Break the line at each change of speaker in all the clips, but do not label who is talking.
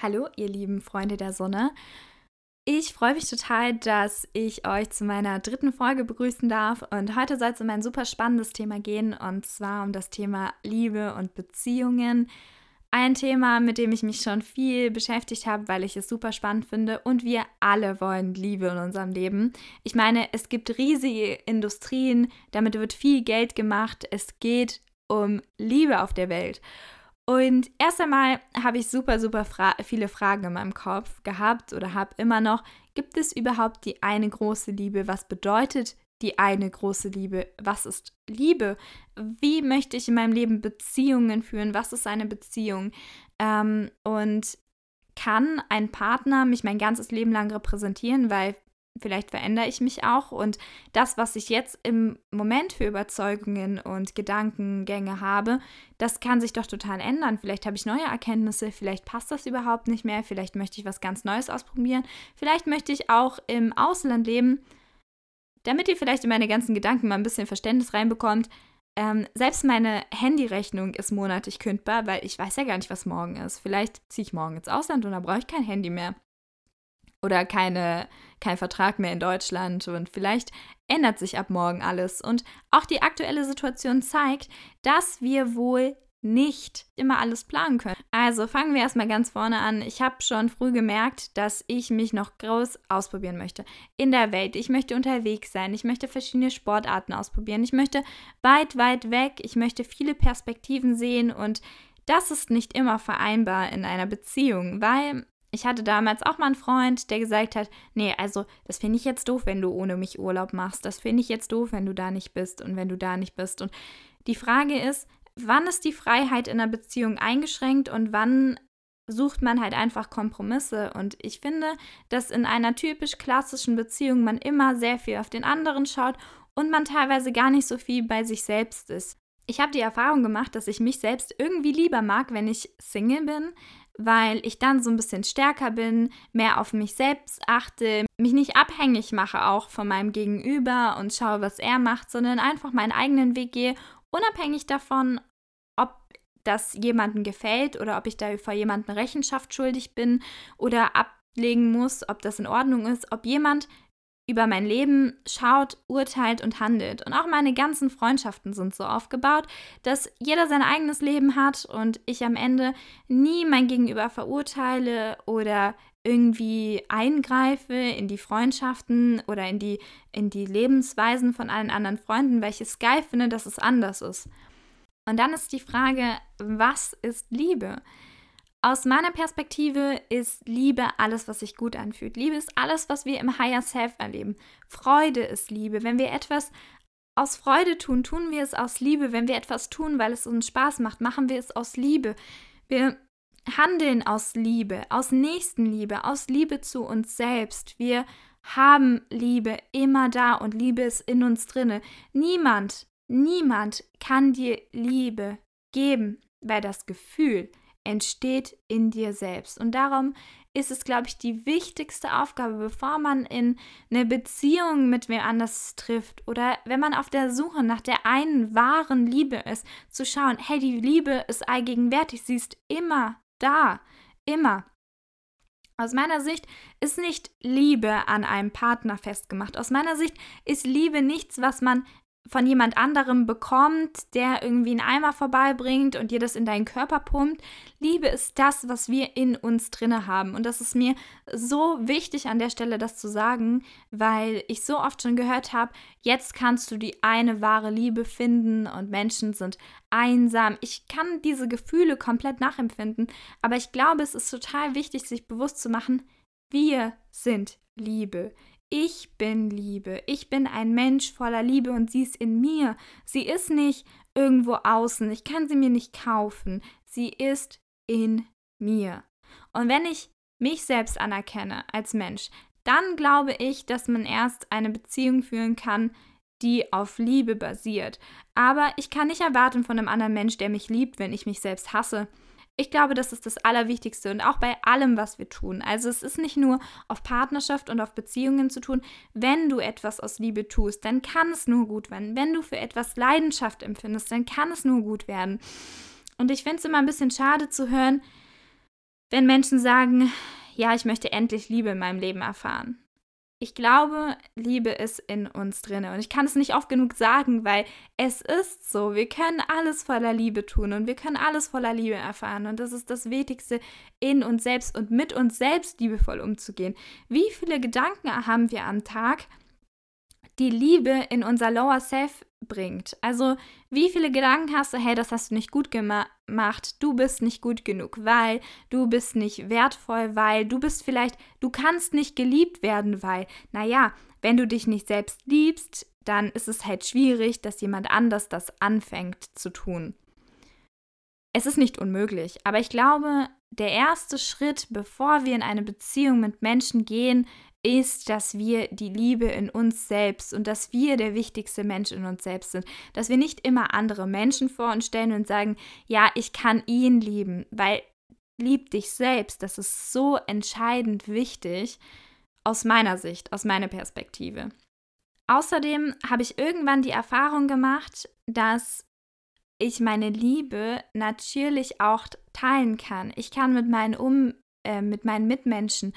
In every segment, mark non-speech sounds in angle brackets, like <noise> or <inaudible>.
Hallo, ihr lieben Freunde der Sonne. Ich freue mich total, dass ich euch zu meiner dritten Folge begrüßen darf. Und heute soll es um ein super spannendes Thema gehen, und zwar um das Thema Liebe und Beziehungen. Ein Thema, mit dem ich mich schon viel beschäftigt habe, weil ich es super spannend finde. Und wir alle wollen Liebe in unserem Leben. Ich meine, es gibt riesige Industrien, damit wird viel Geld gemacht. Es geht um Liebe auf der Welt. Und erst einmal habe ich super, super fra viele Fragen in meinem Kopf gehabt oder habe immer noch. Gibt es überhaupt die eine große Liebe? Was bedeutet die eine große Liebe? Was ist Liebe? Wie möchte ich in meinem Leben Beziehungen führen? Was ist eine Beziehung? Ähm, und kann ein Partner mich mein ganzes Leben lang repräsentieren? Weil vielleicht verändere ich mich auch und das, was ich jetzt im Moment für Überzeugungen und Gedankengänge habe, das kann sich doch total ändern. Vielleicht habe ich neue Erkenntnisse, vielleicht passt das überhaupt nicht mehr, vielleicht möchte ich was ganz Neues ausprobieren, vielleicht möchte ich auch im Ausland leben, damit ihr vielleicht in meine ganzen Gedanken mal ein bisschen Verständnis reinbekommt. Ähm, selbst meine Handyrechnung ist monatlich kündbar, weil ich weiß ja gar nicht, was morgen ist. Vielleicht ziehe ich morgen ins Ausland und dann brauche ich kein Handy mehr oder keine, kein Vertrag mehr in Deutschland und vielleicht ändert sich ab morgen alles. Und auch die aktuelle Situation zeigt, dass wir wohl nicht immer alles planen können. Also fangen wir erstmal ganz vorne an. Ich habe schon früh gemerkt, dass ich mich noch groß ausprobieren möchte. In der Welt. Ich möchte unterwegs sein. Ich möchte verschiedene Sportarten ausprobieren. Ich möchte weit, weit weg. Ich möchte viele Perspektiven sehen und das ist nicht immer vereinbar in einer Beziehung, weil ich hatte damals auch mal einen Freund, der gesagt hat, nee, also das finde ich jetzt doof, wenn du ohne mich Urlaub machst. Das finde ich jetzt doof, wenn du da nicht bist und wenn du da nicht bist. Und die Frage ist, wann ist die Freiheit in einer Beziehung eingeschränkt und wann sucht man halt einfach Kompromisse. Und ich finde, dass in einer typisch klassischen Beziehung man immer sehr viel auf den anderen schaut und man teilweise gar nicht so viel bei sich selbst ist. Ich habe die Erfahrung gemacht, dass ich mich selbst irgendwie lieber mag, wenn ich Single bin, weil ich dann so ein bisschen stärker bin, mehr auf mich selbst achte, mich nicht abhängig mache auch von meinem Gegenüber und schaue, was er macht, sondern einfach meinen eigenen Weg gehe, unabhängig davon, ob das jemandem gefällt oder ob ich da vor jemandem Rechenschaft schuldig bin oder ablegen muss, ob das in Ordnung ist, ob jemand über mein Leben schaut, urteilt und handelt. Und auch meine ganzen Freundschaften sind so aufgebaut, dass jeder sein eigenes Leben hat und ich am Ende nie mein Gegenüber verurteile oder irgendwie eingreife in die Freundschaften oder in die, in die Lebensweisen von allen anderen Freunden, weil ich es geil finde, dass es anders ist. Und dann ist die Frage, was ist Liebe? Aus meiner Perspektive ist Liebe alles, was sich gut anfühlt. Liebe ist alles, was wir im Higher Self erleben. Freude ist Liebe. Wenn wir etwas aus Freude tun, tun wir es aus Liebe. Wenn wir etwas tun, weil es uns Spaß macht, machen wir es aus Liebe. Wir handeln aus Liebe, aus Nächstenliebe, aus Liebe zu uns selbst. Wir haben Liebe immer da und Liebe ist in uns drinne. Niemand, niemand kann dir Liebe geben, weil das Gefühl entsteht in dir selbst. Und darum ist es, glaube ich, die wichtigste Aufgabe, bevor man in eine Beziehung mit wer anders trifft oder wenn man auf der Suche nach der einen wahren Liebe ist, zu schauen, hey, die Liebe ist allgegenwärtig, sie ist immer da, immer. Aus meiner Sicht ist nicht Liebe an einem Partner festgemacht. Aus meiner Sicht ist Liebe nichts, was man von jemand anderem bekommt, der irgendwie einen Eimer vorbeibringt und dir das in deinen Körper pumpt. Liebe ist das, was wir in uns drinne haben. Und das ist mir so wichtig an der Stelle, das zu sagen, weil ich so oft schon gehört habe, jetzt kannst du die eine wahre Liebe finden und Menschen sind einsam. Ich kann diese Gefühle komplett nachempfinden, aber ich glaube, es ist total wichtig, sich bewusst zu machen, wir sind Liebe. Ich bin Liebe. Ich bin ein Mensch voller Liebe und sie ist in mir. Sie ist nicht irgendwo außen. Ich kann sie mir nicht kaufen. Sie ist in mir. Und wenn ich mich selbst anerkenne als Mensch, dann glaube ich, dass man erst eine Beziehung führen kann, die auf Liebe basiert. Aber ich kann nicht erwarten von einem anderen Mensch, der mich liebt, wenn ich mich selbst hasse. Ich glaube, das ist das Allerwichtigste und auch bei allem, was wir tun. Also es ist nicht nur auf Partnerschaft und auf Beziehungen zu tun. Wenn du etwas aus Liebe tust, dann kann es nur gut werden. Wenn du für etwas Leidenschaft empfindest, dann kann es nur gut werden. Und ich finde es immer ein bisschen schade zu hören, wenn Menschen sagen, ja, ich möchte endlich Liebe in meinem Leben erfahren. Ich glaube, Liebe ist in uns drin. Und ich kann es nicht oft genug sagen, weil es ist so. Wir können alles voller Liebe tun und wir können alles voller Liebe erfahren. Und das ist das Wichtigste, in uns selbst und mit uns selbst liebevoll umzugehen. Wie viele Gedanken haben wir am Tag, die Liebe in unser Lower Self bringt. Also, wie viele Gedanken hast du, hey, das hast du nicht gut gemacht, du bist nicht gut genug, weil du bist nicht wertvoll, weil du bist vielleicht, du kannst nicht geliebt werden, weil, naja, wenn du dich nicht selbst liebst, dann ist es halt schwierig, dass jemand anders das anfängt zu tun. Es ist nicht unmöglich, aber ich glaube, der erste Schritt, bevor wir in eine Beziehung mit Menschen gehen, ist, dass wir die Liebe in uns selbst und dass wir der wichtigste Mensch in uns selbst sind. Dass wir nicht immer andere Menschen vor uns stellen und sagen, ja, ich kann ihn lieben, weil lieb dich selbst, das ist so entscheidend wichtig aus meiner Sicht, aus meiner Perspektive. Außerdem habe ich irgendwann die Erfahrung gemacht, dass ich meine Liebe natürlich auch teilen kann. Ich kann mit meinen, um, äh, mit meinen Mitmenschen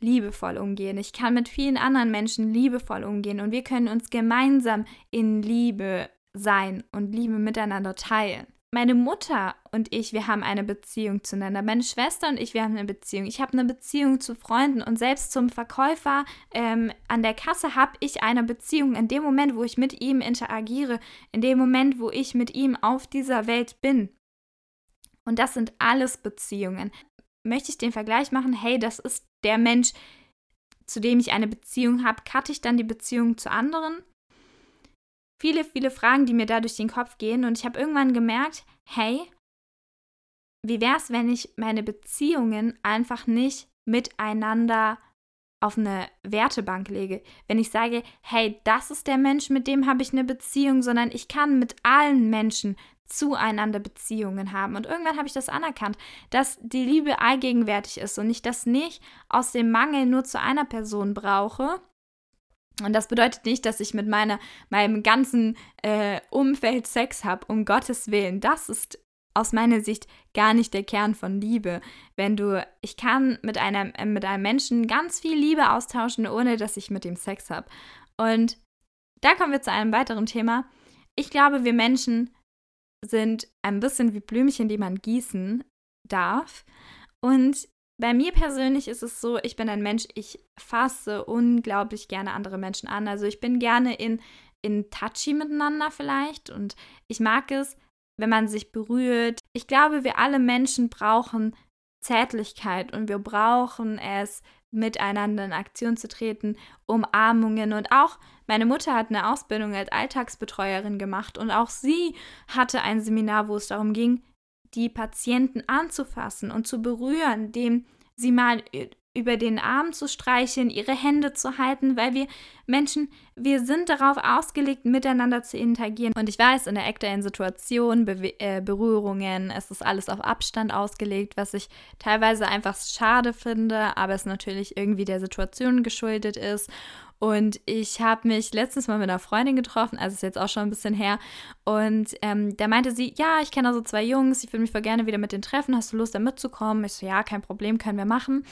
liebevoll umgehen. Ich kann mit vielen anderen Menschen liebevoll umgehen und wir können uns gemeinsam in Liebe sein und Liebe miteinander teilen. Meine Mutter und ich, wir haben eine Beziehung zueinander. Meine Schwester und ich, wir haben eine Beziehung. Ich habe eine Beziehung zu Freunden und selbst zum Verkäufer ähm, an der Kasse habe ich eine Beziehung. In dem Moment, wo ich mit ihm interagiere, in dem Moment, wo ich mit ihm auf dieser Welt bin. Und das sind alles Beziehungen möchte ich den Vergleich machen, hey, das ist der Mensch, zu dem ich eine Beziehung habe, cutte ich dann die Beziehung zu anderen? Viele, viele Fragen, die mir da durch den Kopf gehen und ich habe irgendwann gemerkt, hey, wie wäre es, wenn ich meine Beziehungen einfach nicht miteinander auf eine Wertebank lege. Wenn ich sage, hey, das ist der Mensch, mit dem habe ich eine Beziehung, sondern ich kann mit allen Menschen zueinander Beziehungen haben. Und irgendwann habe ich das anerkannt, dass die Liebe allgegenwärtig ist und ich das nicht aus dem Mangel nur zu einer Person brauche. Und das bedeutet nicht, dass ich mit meiner, meinem ganzen äh, Umfeld Sex habe, um Gottes Willen. Das ist aus meiner Sicht gar nicht der Kern von Liebe. Wenn du, ich kann mit einem, äh, mit einem Menschen ganz viel Liebe austauschen, ohne dass ich mit ihm Sex habe. Und da kommen wir zu einem weiteren Thema. Ich glaube, wir Menschen sind ein bisschen wie Blümchen, die man gießen darf. Und bei mir persönlich ist es so, ich bin ein Mensch, ich fasse unglaublich gerne andere Menschen an. Also ich bin gerne in, in touchy miteinander vielleicht und ich mag es, wenn man sich berührt. Ich glaube, wir alle Menschen brauchen Zärtlichkeit und wir brauchen es, miteinander in Aktion zu treten, Umarmungen und auch meine Mutter hat eine Ausbildung als Alltagsbetreuerin gemacht und auch sie hatte ein Seminar, wo es darum ging, die Patienten anzufassen und zu berühren, dem sie mal über den Arm zu streicheln, ihre Hände zu halten, weil wir Menschen, wir sind darauf ausgelegt, miteinander zu interagieren. Und ich weiß, in der aktuellen Situation, Be äh, Berührungen, es ist alles auf Abstand ausgelegt, was ich teilweise einfach schade finde, aber es natürlich irgendwie der Situation geschuldet ist. Und ich habe mich letztens mal mit einer Freundin getroffen, also ist jetzt auch schon ein bisschen her. Und ähm, da meinte sie, ja, ich kenne da so zwei Jungs, ich würde mich voll gerne wieder mit denen treffen. Hast du Lust, da mitzukommen? Ich so, ja, kein Problem, können wir machen.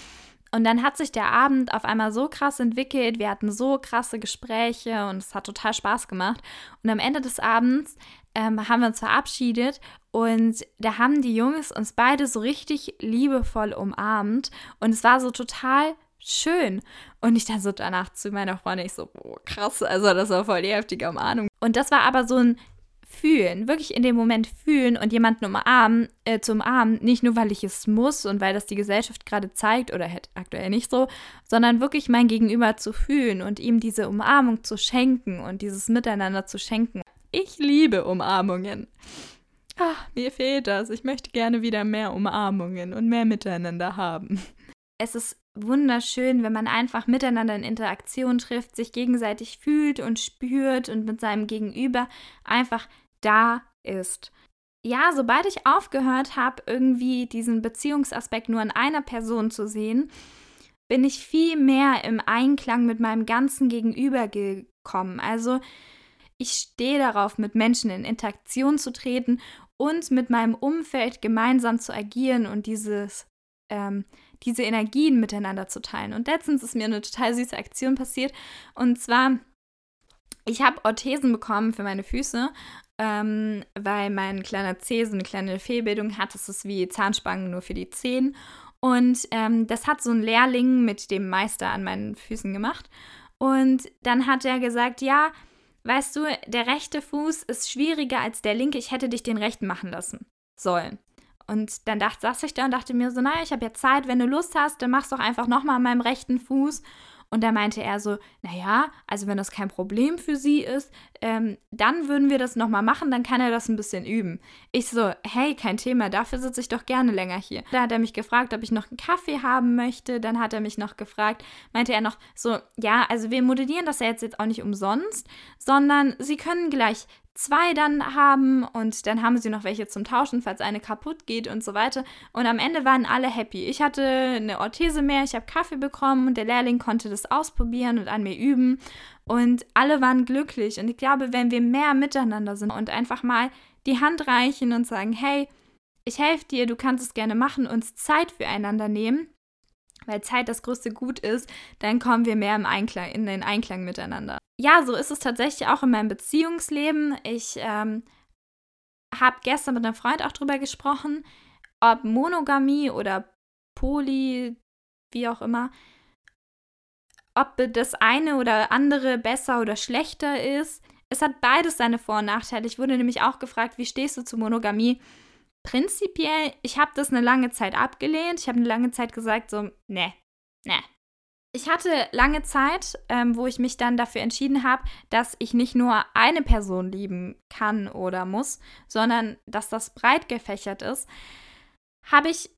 Und dann hat sich der Abend auf einmal so krass entwickelt. Wir hatten so krasse Gespräche und es hat total Spaß gemacht. Und am Ende des Abends ähm, haben wir uns verabschiedet und da haben die Jungs uns beide so richtig liebevoll umarmt. Und es war so total schön. Und ich dann so danach zu meiner Freundin, ich so, oh, krass, also das war voll die heftige Umarmung. Und das war aber so ein fühlen, wirklich in dem Moment fühlen und jemanden umarmen, äh, zu umarmen, nicht nur, weil ich es muss und weil das die Gesellschaft gerade zeigt oder halt aktuell nicht so, sondern wirklich mein Gegenüber zu fühlen und ihm diese Umarmung zu schenken und dieses Miteinander zu schenken. Ich liebe Umarmungen. Ach, mir fehlt das. Ich möchte gerne wieder mehr Umarmungen und mehr Miteinander haben. Es ist wunderschön, wenn man einfach miteinander in Interaktion trifft, sich gegenseitig fühlt und spürt und mit seinem Gegenüber einfach da ist. Ja, sobald ich aufgehört habe, irgendwie diesen Beziehungsaspekt nur in einer Person zu sehen, bin ich viel mehr im Einklang mit meinem ganzen Gegenüber gekommen. Also ich stehe darauf, mit Menschen in Interaktion zu treten und mit meinem Umfeld gemeinsam zu agieren und dieses ähm, diese Energien miteinander zu teilen. Und letztens ist mir eine total süße Aktion passiert. Und zwar, ich habe Orthesen bekommen für meine Füße, ähm, weil mein kleiner Zeh so eine kleine Fehlbildung hat. Das ist wie Zahnspangen nur für die Zehen. Und ähm, das hat so ein Lehrling mit dem Meister an meinen Füßen gemacht. Und dann hat er gesagt, ja, weißt du, der rechte Fuß ist schwieriger als der linke. Ich hätte dich den rechten machen lassen sollen. Und dann dachte, saß ich da und dachte mir so, naja, ich habe ja Zeit, wenn du Lust hast, dann machst doch einfach nochmal an meinem rechten Fuß. Und da meinte er so, naja, also wenn das kein Problem für sie ist, ähm, dann würden wir das nochmal machen, dann kann er das ein bisschen üben. Ich so, hey, kein Thema, dafür sitze ich doch gerne länger hier. Da hat er mich gefragt, ob ich noch einen Kaffee haben möchte. Dann hat er mich noch gefragt, meinte er noch so, ja, also wir modellieren das ja jetzt, jetzt auch nicht umsonst, sondern sie können gleich zwei dann haben und dann haben sie noch welche zum Tauschen, falls eine kaputt geht und so weiter. Und am Ende waren alle happy. Ich hatte eine Orthese mehr, ich habe Kaffee bekommen und der Lehrling konnte das ausprobieren und an mir üben. Und alle waren glücklich. Und ich glaube, wenn wir mehr miteinander sind und einfach mal die Hand reichen und sagen, hey, ich helfe dir, du kannst es gerne machen, uns Zeit füreinander nehmen, weil Zeit das größte Gut ist, dann kommen wir mehr im Einklang, in den Einklang miteinander. Ja, so ist es tatsächlich auch in meinem Beziehungsleben. Ich ähm, habe gestern mit einem Freund auch drüber gesprochen, ob Monogamie oder Poly, wie auch immer, ob das eine oder andere besser oder schlechter ist. Es hat beides seine Vor- und Nachteile. Ich wurde nämlich auch gefragt, wie stehst du zu Monogamie? prinzipiell, ich habe das eine lange Zeit abgelehnt. Ich habe eine lange Zeit gesagt, so, ne, ne. Ich hatte lange Zeit, ähm, wo ich mich dann dafür entschieden habe, dass ich nicht nur eine Person lieben kann oder muss, sondern dass das breit gefächert ist, habe ich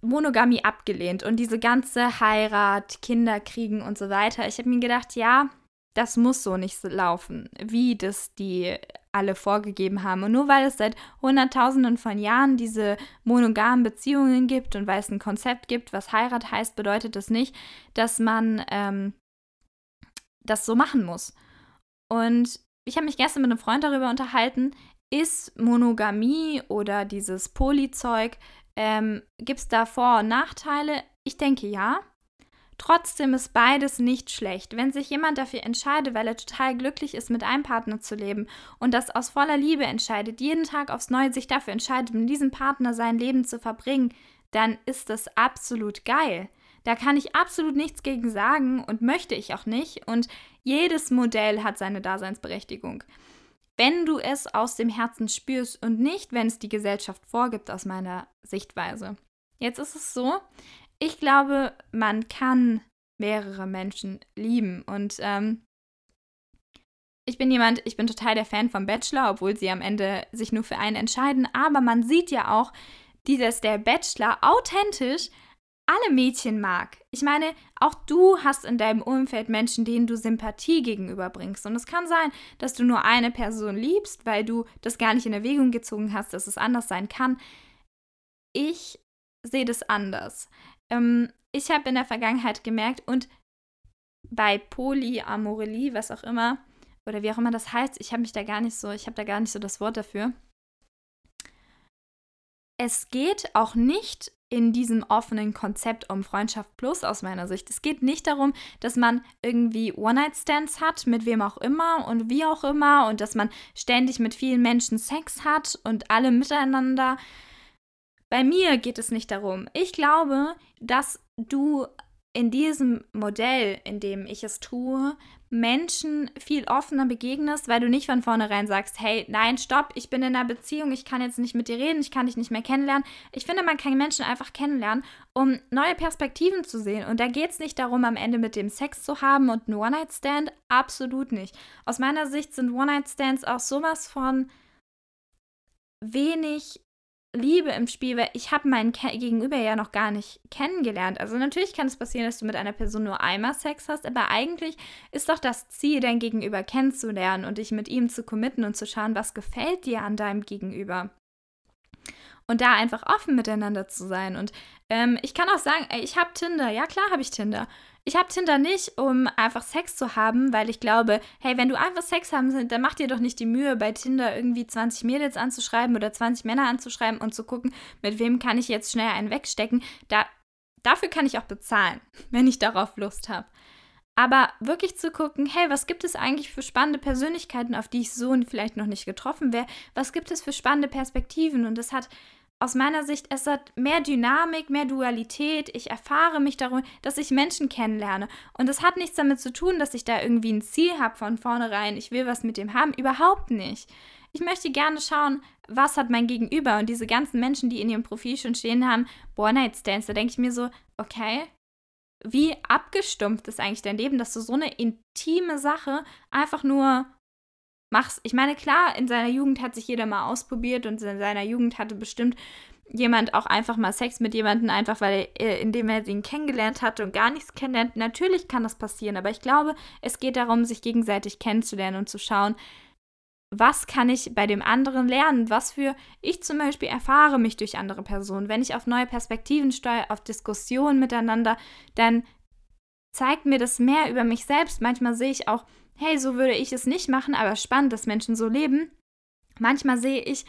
Monogamie abgelehnt und diese ganze Heirat, Kinder kriegen und so weiter. Ich habe mir gedacht, ja, das muss so nicht laufen, wie das die alle vorgegeben haben. Und nur weil es seit Hunderttausenden von Jahren diese monogamen Beziehungen gibt und weil es ein Konzept gibt, was Heirat heißt, bedeutet das nicht, dass man ähm, das so machen muss. Und ich habe mich gestern mit einem Freund darüber unterhalten, ist Monogamie oder dieses Polyzeug, ähm, gibt es da Vor- und Nachteile? Ich denke ja. Trotzdem ist beides nicht schlecht. Wenn sich jemand dafür entscheidet, weil er total glücklich ist, mit einem Partner zu leben und das aus voller Liebe entscheidet, jeden Tag aufs Neue sich dafür entscheidet, mit diesem Partner sein Leben zu verbringen, dann ist das absolut geil. Da kann ich absolut nichts gegen sagen und möchte ich auch nicht. Und jedes Modell hat seine Daseinsberechtigung. Wenn du es aus dem Herzen spürst und nicht, wenn es die Gesellschaft vorgibt, aus meiner Sichtweise. Jetzt ist es so, ich glaube, man kann mehrere Menschen lieben. Und ähm, ich bin jemand, ich bin total der Fan vom Bachelor, obwohl sie am Ende sich nur für einen entscheiden. Aber man sieht ja auch, dass der Bachelor authentisch alle Mädchen mag. Ich meine, auch du hast in deinem Umfeld Menschen, denen du Sympathie gegenüberbringst. Und es kann sein, dass du nur eine Person liebst, weil du das gar nicht in Erwägung gezogen hast, dass es anders sein kann. Ich sehe das anders. Ähm, ich habe in der Vergangenheit gemerkt und bei Polyamorelie, was auch immer, oder wie auch immer das heißt, ich habe mich da gar nicht so, ich habe da gar nicht so das Wort dafür. Es geht auch nicht in diesem offenen Konzept um Freundschaft plus aus meiner Sicht. Es geht nicht darum, dass man irgendwie One-Night-Stands hat, mit wem auch immer und wie auch immer und dass man ständig mit vielen Menschen Sex hat und alle miteinander, bei mir geht es nicht darum. Ich glaube, dass du in diesem Modell, in dem ich es tue, Menschen viel offener begegnest, weil du nicht von vornherein sagst, hey, nein, stopp, ich bin in einer Beziehung, ich kann jetzt nicht mit dir reden, ich kann dich nicht mehr kennenlernen. Ich finde, man kann Menschen einfach kennenlernen, um neue Perspektiven zu sehen. Und da geht es nicht darum, am Ende mit dem Sex zu haben und einen One-Night-Stand. Absolut nicht. Aus meiner Sicht sind One-Night-Stands auch sowas von wenig Liebe im Spiel, weil ich habe meinen Ke Gegenüber ja noch gar nicht kennengelernt. Also natürlich kann es passieren, dass du mit einer Person nur einmal Sex hast, aber eigentlich ist doch das Ziel, dein Gegenüber kennenzulernen und dich mit ihm zu committen und zu schauen, was gefällt dir an deinem Gegenüber. Und da einfach offen miteinander zu sein. Und ähm, ich kann auch sagen, ey, ich habe Tinder. Ja, klar habe ich Tinder. Ich habe Tinder nicht, um einfach Sex zu haben, weil ich glaube, hey, wenn du einfach Sex haben willst, dann mach dir doch nicht die Mühe, bei Tinder irgendwie 20 Mädels anzuschreiben oder 20 Männer anzuschreiben und zu gucken, mit wem kann ich jetzt schnell einen wegstecken. Da dafür kann ich auch bezahlen, <laughs> wenn ich darauf Lust habe. Aber wirklich zu gucken, hey, was gibt es eigentlich für spannende Persönlichkeiten, auf die ich so vielleicht noch nicht getroffen wäre? Was gibt es für spannende Perspektiven? Und das hat aus meiner Sicht, es hat mehr Dynamik, mehr Dualität. Ich erfahre mich darum, dass ich Menschen kennenlerne. Und das hat nichts damit zu tun, dass ich da irgendwie ein Ziel habe von vornherein. Ich will was mit dem haben. Überhaupt nicht. Ich möchte gerne schauen, was hat mein Gegenüber. Und diese ganzen Menschen, die in ihrem Profil schon stehen haben, One-Night-Stands, da denke ich mir so, okay, wie abgestumpft ist eigentlich dein Leben, dass du so eine intime Sache einfach nur machst. Ich meine, klar, in seiner Jugend hat sich jeder mal ausprobiert und in seiner Jugend hatte bestimmt jemand auch einfach mal Sex mit jemandem, einfach weil er, indem er ihn kennengelernt hatte und gar nichts kennenlernt. Natürlich kann das passieren, aber ich glaube, es geht darum, sich gegenseitig kennenzulernen und zu schauen, was kann ich bei dem anderen lernen? Was für ich zum Beispiel erfahre mich durch andere Personen. Wenn ich auf neue Perspektiven steuere, auf Diskussionen miteinander, dann zeigt mir das mehr über mich selbst. Manchmal sehe ich auch, hey, so würde ich es nicht machen, aber spannend, dass Menschen so leben. Manchmal sehe ich,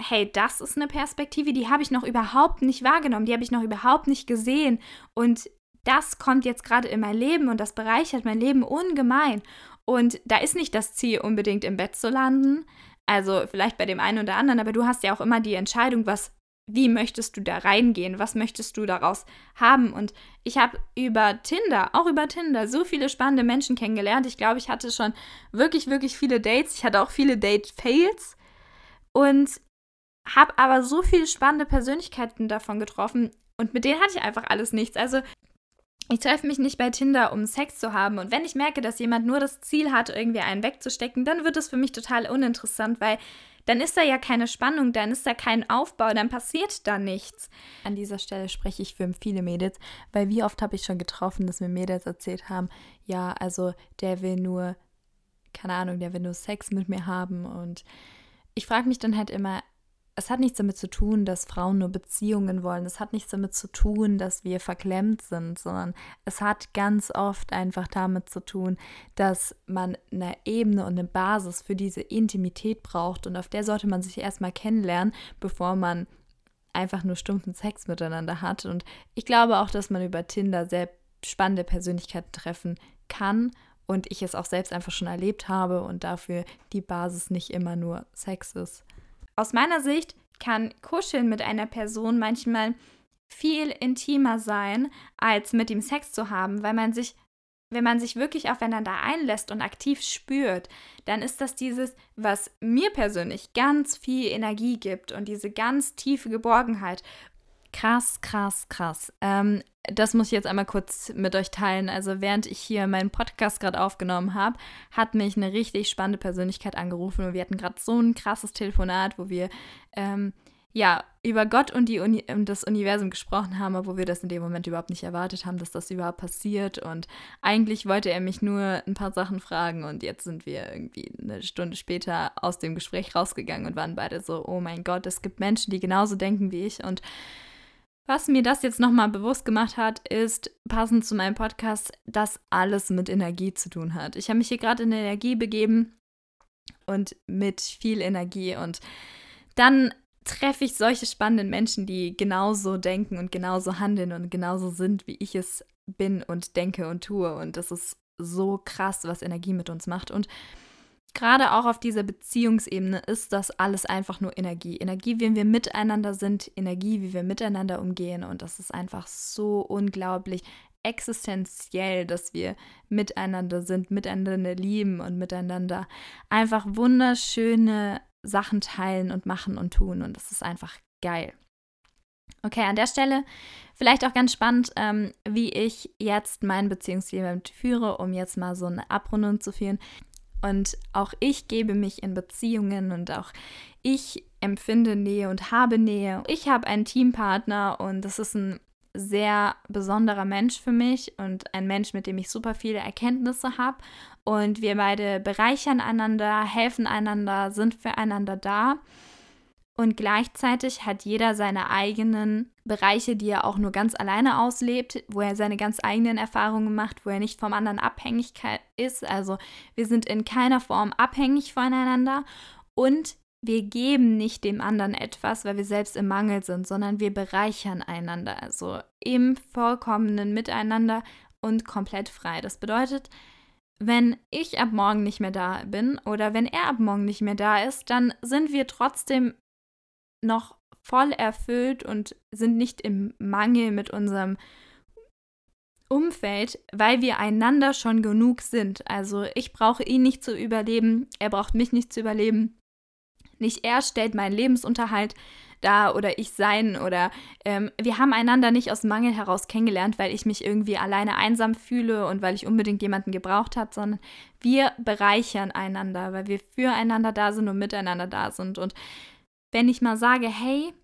hey, das ist eine Perspektive, die habe ich noch überhaupt nicht wahrgenommen, die habe ich noch überhaupt nicht gesehen. Und das kommt jetzt gerade in mein Leben und das bereichert mein Leben ungemein. Und da ist nicht das Ziel, unbedingt im Bett zu landen. Also vielleicht bei dem einen oder anderen, aber du hast ja auch immer die Entscheidung, was, wie möchtest du da reingehen, was möchtest du daraus haben. Und ich habe über Tinder, auch über Tinder, so viele spannende Menschen kennengelernt. Ich glaube, ich hatte schon wirklich, wirklich viele Dates. Ich hatte auch viele Date-Fails und habe aber so viele spannende Persönlichkeiten davon getroffen. Und mit denen hatte ich einfach alles nichts. Also ich treffe mich nicht bei Tinder, um Sex zu haben. Und wenn ich merke, dass jemand nur das Ziel hat, irgendwie einen wegzustecken, dann wird es für mich total uninteressant, weil dann ist da ja keine Spannung, dann ist da kein Aufbau, dann passiert da nichts. An dieser Stelle spreche ich für viele Mädels, weil wie oft habe ich schon getroffen, dass mir Mädels erzählt haben, ja, also der will nur, keine Ahnung, der will nur Sex mit mir haben. Und ich frage mich dann halt immer, es hat nichts damit zu tun, dass Frauen nur Beziehungen wollen. Es hat nichts damit zu tun, dass wir verklemmt sind, sondern es hat ganz oft einfach damit zu tun, dass man eine Ebene und eine Basis für diese Intimität braucht. Und auf der sollte man sich erstmal kennenlernen, bevor man einfach nur stumpfen Sex miteinander hat. Und ich glaube auch, dass man über Tinder sehr spannende Persönlichkeiten treffen kann und ich es auch selbst einfach schon erlebt habe und dafür die Basis nicht immer nur Sex ist. Aus meiner Sicht kann Kuscheln mit einer Person manchmal viel intimer sein, als mit ihm Sex zu haben, weil man sich, wenn man sich wirklich aufeinander einlässt und aktiv spürt, dann ist das dieses, was mir persönlich ganz viel Energie gibt und diese ganz tiefe Geborgenheit. Krass, krass, krass. Ähm, das muss ich jetzt einmal kurz mit euch teilen. Also während ich hier meinen Podcast gerade aufgenommen habe, hat mich eine richtig spannende Persönlichkeit angerufen und wir hatten gerade so ein krasses Telefonat, wo wir ähm, ja über Gott und, die Uni das Universum gesprochen haben, obwohl wir das in dem Moment überhaupt nicht erwartet haben, dass das überhaupt passiert. Und eigentlich wollte er mich nur ein paar Sachen fragen und jetzt sind wir irgendwie eine Stunde später aus dem Gespräch rausgegangen und waren beide so, oh mein Gott, es gibt Menschen, die genauso denken wie ich und was mir das jetzt nochmal bewusst gemacht hat, ist, passend zu meinem Podcast, dass alles mit Energie zu tun hat. Ich habe mich hier gerade in Energie begeben und mit viel Energie und dann treffe ich solche spannenden Menschen, die genauso denken und genauso handeln und genauso sind, wie ich es bin und denke und tue. Und das ist so krass, was Energie mit uns macht. Und gerade auch auf dieser Beziehungsebene ist das alles einfach nur Energie. Energie, wie wir miteinander sind, Energie, wie wir miteinander umgehen. Und das ist einfach so unglaublich existenziell, dass wir miteinander sind, miteinander lieben und miteinander einfach wunderschöne Sachen teilen und machen und tun. Und das ist einfach geil. Okay, an der Stelle vielleicht auch ganz spannend, ähm, wie ich jetzt mein Beziehungsleben führe, um jetzt mal so eine Abrundung zu führen. Und auch ich gebe mich in Beziehungen und auch ich empfinde Nähe und habe Nähe. Ich habe einen Teampartner und das ist ein sehr besonderer Mensch für mich und ein Mensch, mit dem ich super viele Erkenntnisse habe. Und wir beide bereichern einander, helfen einander, sind füreinander da. Und gleichzeitig hat jeder seine eigenen Bereiche, die er auch nur ganz alleine auslebt, wo er seine ganz eigenen Erfahrungen macht, wo er nicht vom anderen abhängig ist. Also wir sind in keiner Form abhängig voneinander. Und wir geben nicht dem anderen etwas, weil wir selbst im Mangel sind, sondern wir bereichern einander. Also im vollkommenen Miteinander und komplett frei. Das bedeutet, wenn ich ab morgen nicht mehr da bin oder wenn er ab morgen nicht mehr da ist, dann sind wir trotzdem noch voll erfüllt und sind nicht im Mangel mit unserem Umfeld, weil wir einander schon genug sind. Also ich brauche ihn nicht zu überleben, er braucht mich nicht zu überleben. Nicht er stellt meinen Lebensunterhalt dar oder ich sein oder ähm, wir haben einander nicht aus Mangel heraus kennengelernt, weil ich mich irgendwie alleine einsam fühle und weil ich unbedingt jemanden gebraucht habe, sondern wir bereichern einander, weil wir füreinander da sind und miteinander da sind. Und wenn ich mal sage, hey,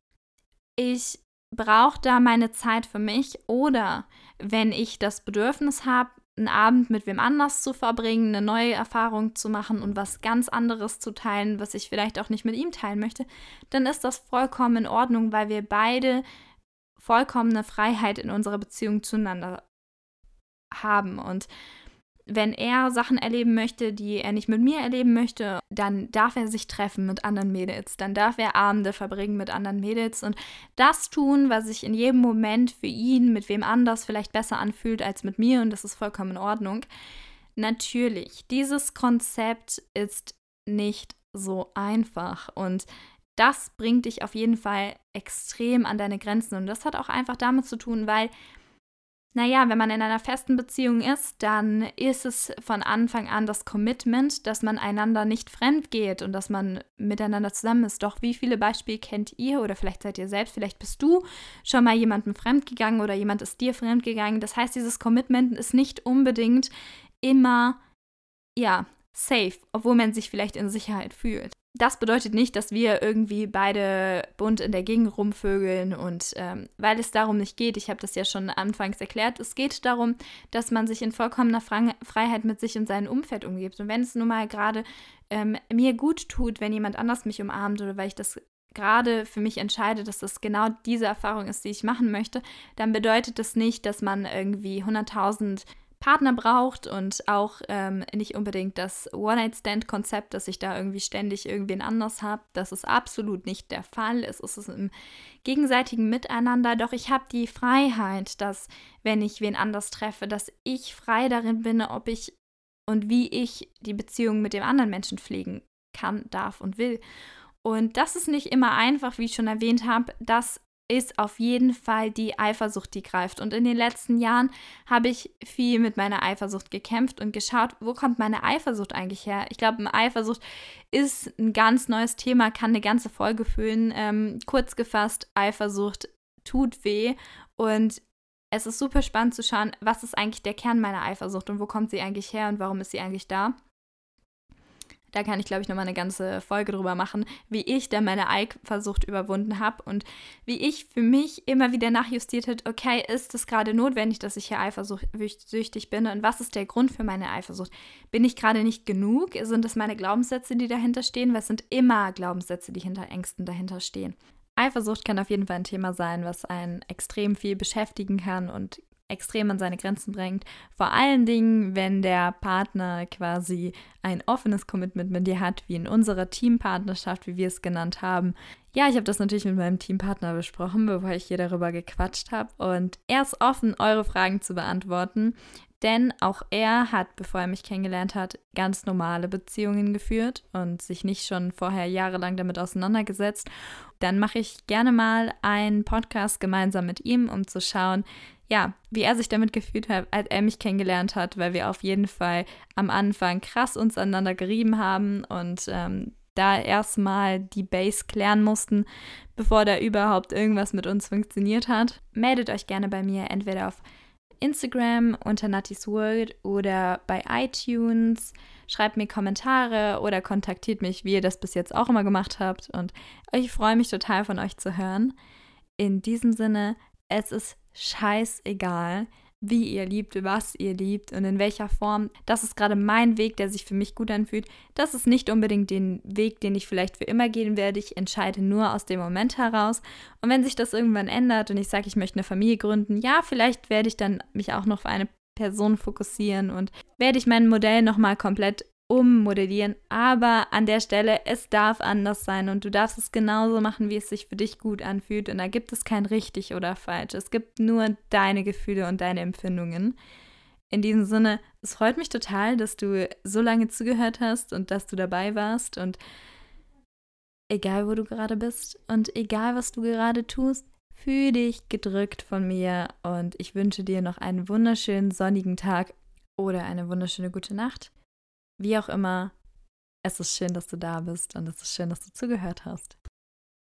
ich brauche da meine Zeit für mich oder wenn ich das Bedürfnis habe, einen Abend mit wem anders zu verbringen, eine neue Erfahrung zu machen und was ganz anderes zu teilen, was ich vielleicht auch nicht mit ihm teilen möchte, dann ist das vollkommen in Ordnung, weil wir beide vollkommene Freiheit in unserer Beziehung zueinander haben. Und wenn er Sachen erleben möchte, die er nicht mit mir erleben möchte, dann darf er sich treffen mit anderen Mädels, dann darf er Abende verbringen mit anderen Mädels. Und das tun, was sich in jedem Moment für ihn mit wem anders vielleicht besser anfühlt als mit mir. Und das ist vollkommen in Ordnung. Natürlich, dieses Konzept ist nicht so einfach. Und das bringt dich auf jeden Fall extrem an deine Grenzen. Und das hat auch einfach damit zu tun, weil naja, wenn man in einer festen Beziehung ist, dann ist es von Anfang an das Commitment, dass man einander nicht fremd geht und dass man miteinander zusammen ist. Doch wie viele Beispiele kennt ihr oder vielleicht seid ihr selbst, vielleicht bist du schon mal jemandem fremd gegangen oder jemand ist dir fremd gegangen. Das heißt, dieses Commitment ist nicht unbedingt immer, ja, safe, obwohl man sich vielleicht in Sicherheit fühlt das bedeutet nicht, dass wir irgendwie beide bunt in der Gegend rumvögeln und ähm, weil es darum nicht geht, ich habe das ja schon anfangs erklärt, es geht darum, dass man sich in vollkommener Freiheit mit sich und seinem Umfeld umgibt. Und wenn es nun mal gerade ähm, mir gut tut, wenn jemand anders mich umarmt oder weil ich das gerade für mich entscheide, dass das genau diese Erfahrung ist, die ich machen möchte, dann bedeutet das nicht, dass man irgendwie 100.000 Partner braucht und auch ähm, nicht unbedingt das One-Night-Stand-Konzept, dass ich da irgendwie ständig irgendwen anders habe. Das ist absolut nicht der Fall. Es ist im gegenseitigen Miteinander. Doch ich habe die Freiheit, dass, wenn ich wen anders treffe, dass ich frei darin bin, ob ich und wie ich die Beziehung mit dem anderen Menschen pflegen kann, darf und will. Und das ist nicht immer einfach, wie ich schon erwähnt habe. Das ist auf jeden Fall die Eifersucht, die greift. Und in den letzten Jahren habe ich viel mit meiner Eifersucht gekämpft und geschaut, wo kommt meine Eifersucht eigentlich her? Ich glaube, Eifersucht ist ein ganz neues Thema, kann eine ganze Folge füllen. Ähm, kurz gefasst, Eifersucht tut weh und es ist super spannend zu schauen, was ist eigentlich der Kern meiner Eifersucht und wo kommt sie eigentlich her und warum ist sie eigentlich da. Da kann ich, glaube ich, nochmal eine ganze Folge drüber machen, wie ich dann meine Eifersucht überwunden habe und wie ich für mich immer wieder nachjustiert habe, okay, ist es gerade notwendig, dass ich hier eifersüchtig bin und was ist der Grund für meine Eifersucht? Bin ich gerade nicht genug? Sind es meine Glaubenssätze, die dahinter stehen? Weil sind immer Glaubenssätze, die hinter Ängsten dahinter stehen. Eifersucht kann auf jeden Fall ein Thema sein, was einen extrem viel beschäftigen kann und extrem an seine Grenzen bringt. Vor allen Dingen, wenn der Partner quasi ein offenes Commitment mit dir hat, wie in unserer Teampartnerschaft, wie wir es genannt haben. Ja, ich habe das natürlich mit meinem Teampartner besprochen, bevor ich hier darüber gequatscht habe. Und er ist offen, eure Fragen zu beantworten. Denn auch er hat, bevor er mich kennengelernt hat, ganz normale Beziehungen geführt und sich nicht schon vorher jahrelang damit auseinandergesetzt. Dann mache ich gerne mal einen Podcast gemeinsam mit ihm, um zu schauen, ja, wie er sich damit gefühlt hat, als er mich kennengelernt hat, weil wir auf jeden Fall am Anfang krass uns aneinander gerieben haben und ähm, da erstmal die Base klären mussten, bevor da überhaupt irgendwas mit uns funktioniert hat. Meldet euch gerne bei mir, entweder auf Instagram unter Nattis World oder bei iTunes. Schreibt mir Kommentare oder kontaktiert mich, wie ihr das bis jetzt auch immer gemacht habt. Und ich freue mich total von euch zu hören. In diesem Sinne, es ist scheißegal, wie ihr liebt, was ihr liebt und in welcher Form. Das ist gerade mein Weg, der sich für mich gut anfühlt. Das ist nicht unbedingt den Weg, den ich vielleicht für immer gehen werde. Ich entscheide nur aus dem Moment heraus. Und wenn sich das irgendwann ändert und ich sage, ich möchte eine Familie gründen, ja, vielleicht werde ich dann mich auch noch für eine Person fokussieren und werde ich mein Modell nochmal komplett ummodellieren, aber an der Stelle, es darf anders sein und du darfst es genauso machen, wie es sich für dich gut anfühlt und da gibt es kein richtig oder falsch. Es gibt nur deine Gefühle und deine Empfindungen. In diesem Sinne, es freut mich total, dass du so lange zugehört hast und dass du dabei warst und egal wo du gerade bist und egal was du gerade tust, fühl dich gedrückt von mir und ich wünsche dir noch einen wunderschönen sonnigen Tag oder eine wunderschöne gute Nacht. Wie auch immer, es ist schön, dass du da bist und es ist schön, dass du zugehört hast.